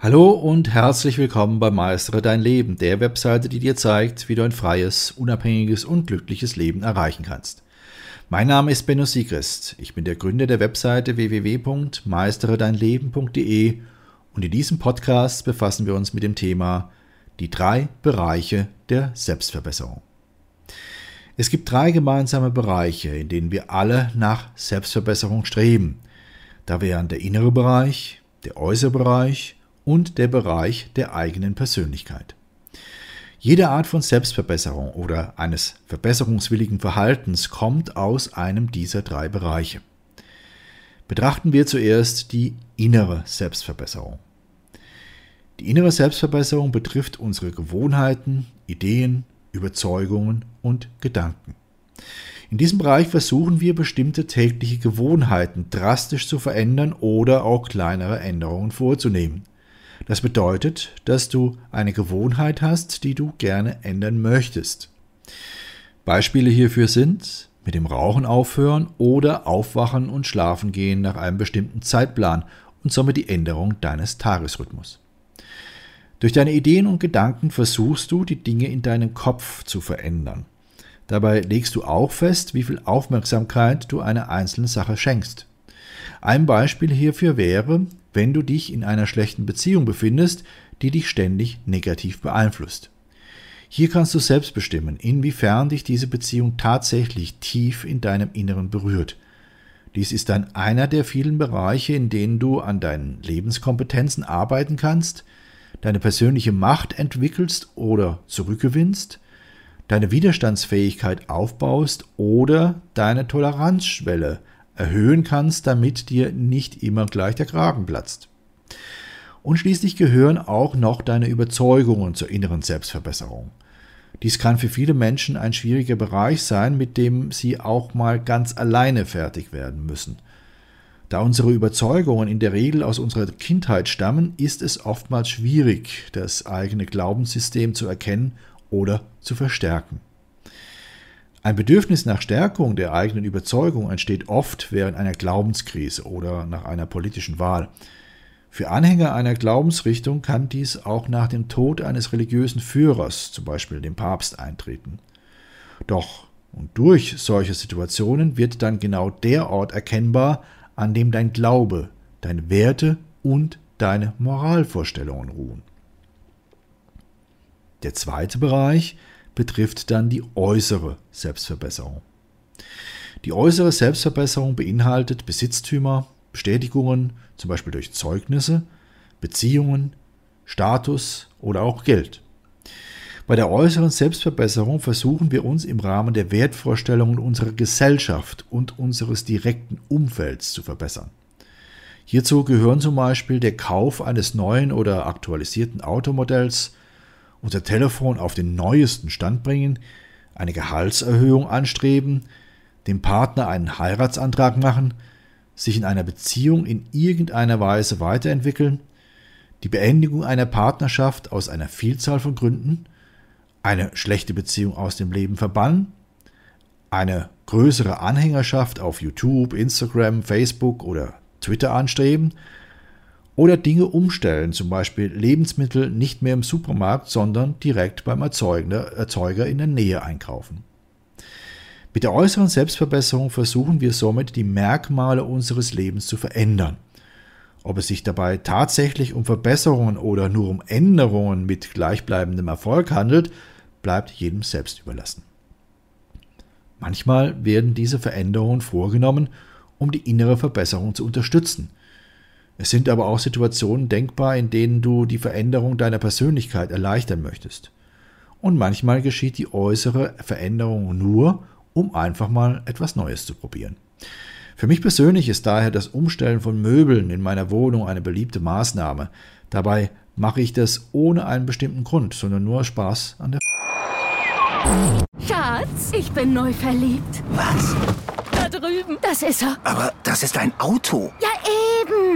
Hallo und herzlich willkommen bei Meistere dein Leben, der Webseite, die dir zeigt, wie du ein freies, unabhängiges und glückliches Leben erreichen kannst. Mein Name ist Benno Siegrist. Ich bin der Gründer der Webseite www.meisteredeinleben.de und in diesem Podcast befassen wir uns mit dem Thema die drei Bereiche der Selbstverbesserung. Es gibt drei gemeinsame Bereiche, in denen wir alle nach Selbstverbesserung streben. Da wären der innere Bereich, der äußere Bereich und der Bereich der eigenen Persönlichkeit. Jede Art von Selbstverbesserung oder eines verbesserungswilligen Verhaltens kommt aus einem dieser drei Bereiche. Betrachten wir zuerst die innere Selbstverbesserung. Die innere Selbstverbesserung betrifft unsere Gewohnheiten, Ideen, Überzeugungen und Gedanken. In diesem Bereich versuchen wir bestimmte tägliche Gewohnheiten drastisch zu verändern oder auch kleinere Änderungen vorzunehmen. Das bedeutet, dass du eine Gewohnheit hast, die du gerne ändern möchtest. Beispiele hierfür sind mit dem Rauchen aufhören oder aufwachen und schlafen gehen nach einem bestimmten Zeitplan und somit die Änderung deines Tagesrhythmus. Durch deine Ideen und Gedanken versuchst du, die Dinge in deinem Kopf zu verändern. Dabei legst du auch fest, wie viel Aufmerksamkeit du einer einzelnen Sache schenkst. Ein Beispiel hierfür wäre, wenn du dich in einer schlechten Beziehung befindest, die dich ständig negativ beeinflusst. Hier kannst du selbst bestimmen, inwiefern dich diese Beziehung tatsächlich tief in deinem Inneren berührt. Dies ist dann einer der vielen Bereiche, in denen du an deinen Lebenskompetenzen arbeiten kannst, deine persönliche Macht entwickelst oder zurückgewinnst, deine Widerstandsfähigkeit aufbaust oder deine Toleranzschwelle erhöhen kannst, damit dir nicht immer gleich der Kragen platzt. Und schließlich gehören auch noch deine Überzeugungen zur inneren Selbstverbesserung. Dies kann für viele Menschen ein schwieriger Bereich sein, mit dem sie auch mal ganz alleine fertig werden müssen. Da unsere Überzeugungen in der Regel aus unserer Kindheit stammen, ist es oftmals schwierig, das eigene Glaubenssystem zu erkennen oder zu verstärken. Ein Bedürfnis nach Stärkung der eigenen Überzeugung entsteht oft während einer Glaubenskrise oder nach einer politischen Wahl. Für Anhänger einer Glaubensrichtung kann dies auch nach dem Tod eines religiösen Führers, zum Beispiel dem Papst, eintreten. Doch und durch solche Situationen wird dann genau der Ort erkennbar, an dem dein Glaube, deine Werte und deine Moralvorstellungen ruhen. Der zweite Bereich betrifft dann die äußere Selbstverbesserung. Die äußere Selbstverbesserung beinhaltet Besitztümer, Bestätigungen, zum Beispiel durch Zeugnisse, Beziehungen, Status oder auch Geld. Bei der äußeren Selbstverbesserung versuchen wir uns im Rahmen der Wertvorstellungen unserer Gesellschaft und unseres direkten Umfelds zu verbessern. Hierzu gehören zum Beispiel der Kauf eines neuen oder aktualisierten Automodells, unser Telefon auf den neuesten Stand bringen, eine Gehaltserhöhung anstreben, dem Partner einen Heiratsantrag machen, sich in einer Beziehung in irgendeiner Weise weiterentwickeln, die Beendigung einer Partnerschaft aus einer Vielzahl von Gründen, eine schlechte Beziehung aus dem Leben verbannen, eine größere Anhängerschaft auf YouTube, Instagram, Facebook oder Twitter anstreben oder Dinge umstellen, zum Beispiel Lebensmittel nicht mehr im Supermarkt, sondern direkt beim Erzeuger in der Nähe einkaufen. Mit der äußeren Selbstverbesserung versuchen wir somit die Merkmale unseres Lebens zu verändern. Ob es sich dabei tatsächlich um Verbesserungen oder nur um Änderungen mit gleichbleibendem Erfolg handelt, bleibt jedem selbst überlassen. Manchmal werden diese Veränderungen vorgenommen, um die innere Verbesserung zu unterstützen, es sind aber auch Situationen denkbar, in denen du die Veränderung deiner Persönlichkeit erleichtern möchtest. Und manchmal geschieht die äußere Veränderung nur, um einfach mal etwas Neues zu probieren. Für mich persönlich ist daher das Umstellen von Möbeln in meiner Wohnung eine beliebte Maßnahme. Dabei mache ich das ohne einen bestimmten Grund, sondern nur Spaß an der. Schatz, ich bin neu verliebt. Was? Da drüben. Das ist er. Aber das ist ein Auto. Ja,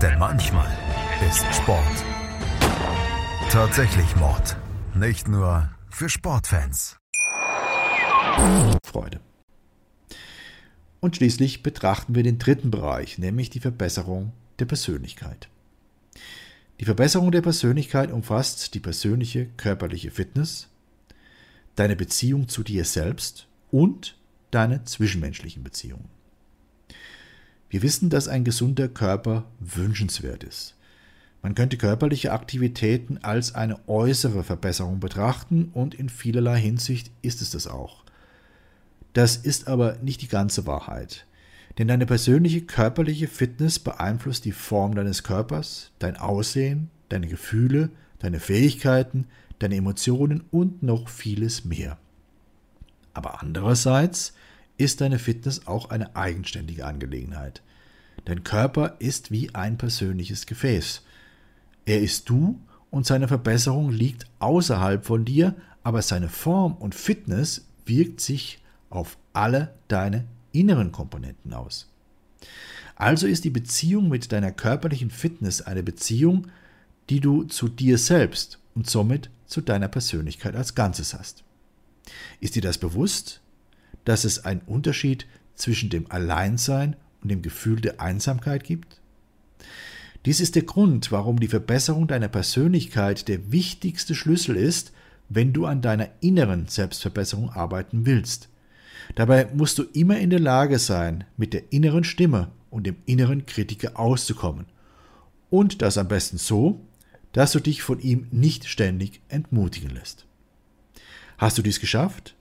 denn manchmal ist Sport tatsächlich Mord. Nicht nur für Sportfans. Freude. Und schließlich betrachten wir den dritten Bereich, nämlich die Verbesserung der Persönlichkeit. Die Verbesserung der Persönlichkeit umfasst die persönliche körperliche Fitness, deine Beziehung zu dir selbst und deine zwischenmenschlichen Beziehungen. Wir wissen, dass ein gesunder Körper wünschenswert ist. Man könnte körperliche Aktivitäten als eine äußere Verbesserung betrachten und in vielerlei Hinsicht ist es das auch. Das ist aber nicht die ganze Wahrheit. Denn deine persönliche körperliche Fitness beeinflusst die Form deines Körpers, dein Aussehen, deine Gefühle, deine Fähigkeiten, deine Emotionen und noch vieles mehr. Aber andererseits ist deine Fitness auch eine eigenständige Angelegenheit. Dein Körper ist wie ein persönliches Gefäß. Er ist du und seine Verbesserung liegt außerhalb von dir, aber seine Form und Fitness wirkt sich auf alle deine inneren Komponenten aus. Also ist die Beziehung mit deiner körperlichen Fitness eine Beziehung, die du zu dir selbst und somit zu deiner Persönlichkeit als Ganzes hast. Ist dir das bewusst, dass es einen Unterschied zwischen dem Alleinsein und dem Gefühl der Einsamkeit gibt? Dies ist der Grund, warum die Verbesserung deiner Persönlichkeit der wichtigste Schlüssel ist, wenn du an deiner inneren Selbstverbesserung arbeiten willst. Dabei musst du immer in der Lage sein, mit der inneren Stimme und dem inneren Kritiker auszukommen. Und das am besten so, dass du dich von ihm nicht ständig entmutigen lässt. Hast du dies geschafft?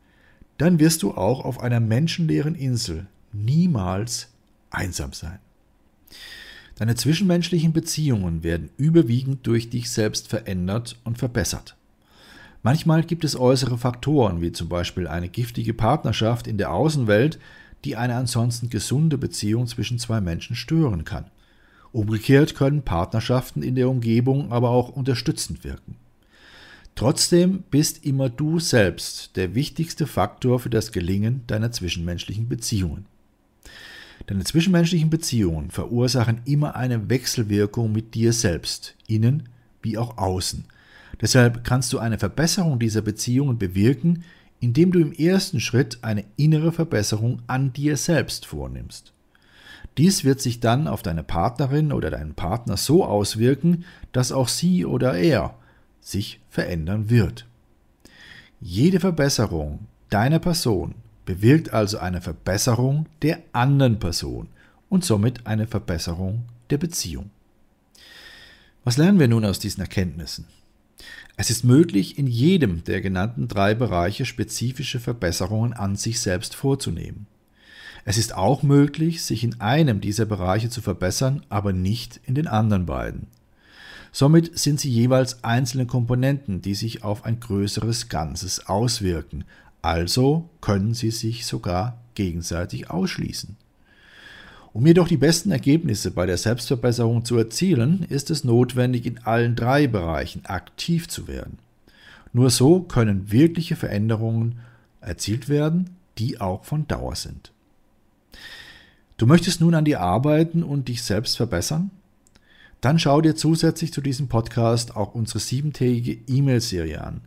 Dann wirst du auch auf einer menschenleeren Insel niemals einsam sein. Deine zwischenmenschlichen Beziehungen werden überwiegend durch dich selbst verändert und verbessert. Manchmal gibt es äußere Faktoren, wie zum Beispiel eine giftige Partnerschaft in der Außenwelt, die eine ansonsten gesunde Beziehung zwischen zwei Menschen stören kann. Umgekehrt können Partnerschaften in der Umgebung aber auch unterstützend wirken. Trotzdem bist immer du selbst der wichtigste Faktor für das Gelingen deiner zwischenmenschlichen Beziehungen. Deine zwischenmenschlichen Beziehungen verursachen immer eine Wechselwirkung mit dir selbst, innen wie auch außen – Deshalb kannst du eine Verbesserung dieser Beziehungen bewirken, indem du im ersten Schritt eine innere Verbesserung an dir selbst vornimmst. Dies wird sich dann auf deine Partnerin oder deinen Partner so auswirken, dass auch sie oder er sich verändern wird. Jede Verbesserung deiner Person bewirkt also eine Verbesserung der anderen Person und somit eine Verbesserung der Beziehung. Was lernen wir nun aus diesen Erkenntnissen? Es ist möglich, in jedem der genannten drei Bereiche spezifische Verbesserungen an sich selbst vorzunehmen. Es ist auch möglich, sich in einem dieser Bereiche zu verbessern, aber nicht in den anderen beiden. Somit sind sie jeweils einzelne Komponenten, die sich auf ein größeres Ganzes auswirken, also können sie sich sogar gegenseitig ausschließen. Um jedoch die besten Ergebnisse bei der Selbstverbesserung zu erzielen, ist es notwendig, in allen drei Bereichen aktiv zu werden. Nur so können wirkliche Veränderungen erzielt werden, die auch von Dauer sind. Du möchtest nun an dir arbeiten und dich selbst verbessern? Dann schau dir zusätzlich zu diesem Podcast auch unsere siebentägige E-Mail-Serie an.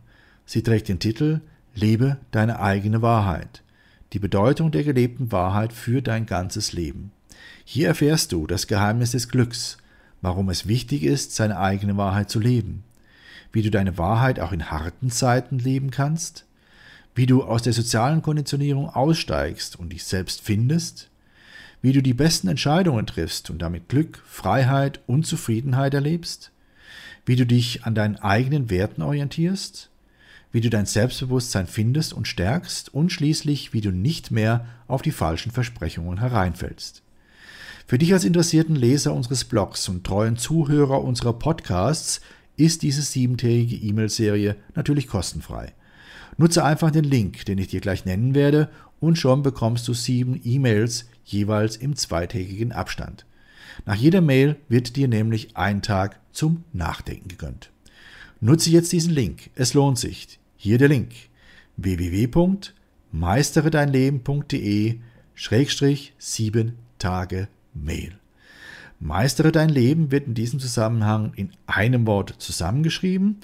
Sie trägt den Titel Lebe deine eigene Wahrheit. Die Bedeutung der gelebten Wahrheit für dein ganzes Leben. Hier erfährst du das Geheimnis des Glücks, warum es wichtig ist, seine eigene Wahrheit zu leben, wie du deine Wahrheit auch in harten Zeiten leben kannst, wie du aus der sozialen Konditionierung aussteigst und dich selbst findest, wie du die besten Entscheidungen triffst und damit Glück, Freiheit und Zufriedenheit erlebst, wie du dich an deinen eigenen Werten orientierst, wie du dein Selbstbewusstsein findest und stärkst und schließlich, wie du nicht mehr auf die falschen Versprechungen hereinfällst. Für dich als interessierten Leser unseres Blogs und treuen Zuhörer unserer Podcasts ist diese siebentägige E-Mail-Serie natürlich kostenfrei. Nutze einfach den Link, den ich dir gleich nennen werde, und schon bekommst du sieben E-Mails jeweils im zweitägigen Abstand. Nach jeder Mail wird dir nämlich ein Tag zum Nachdenken gegönnt. Nutze jetzt diesen Link. Es lohnt sich. Hier der Link. www.meisteredeinleben.de Schrägstrich 7 Tage Mail. Meistere dein Leben wird in diesem Zusammenhang in einem Wort zusammengeschrieben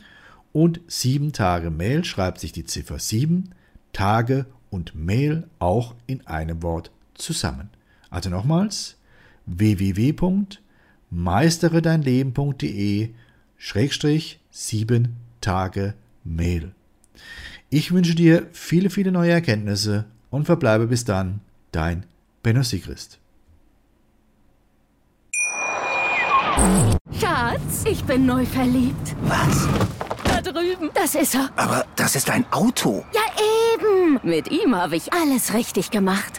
und 7 Tage Mail schreibt sich die Ziffer 7, Tage und Mail auch in einem Wort zusammen. Also nochmals www.meisteredeinleben.de Schrägstrich 7 Tage Mail. Ich wünsche dir viele, viele neue Erkenntnisse und verbleibe bis dann dein Benno Sigrist. Schatz, ich bin neu verliebt. Was? Da drüben. Das ist er. Aber das ist ein Auto. Ja, eben. Mit ihm habe ich alles richtig gemacht.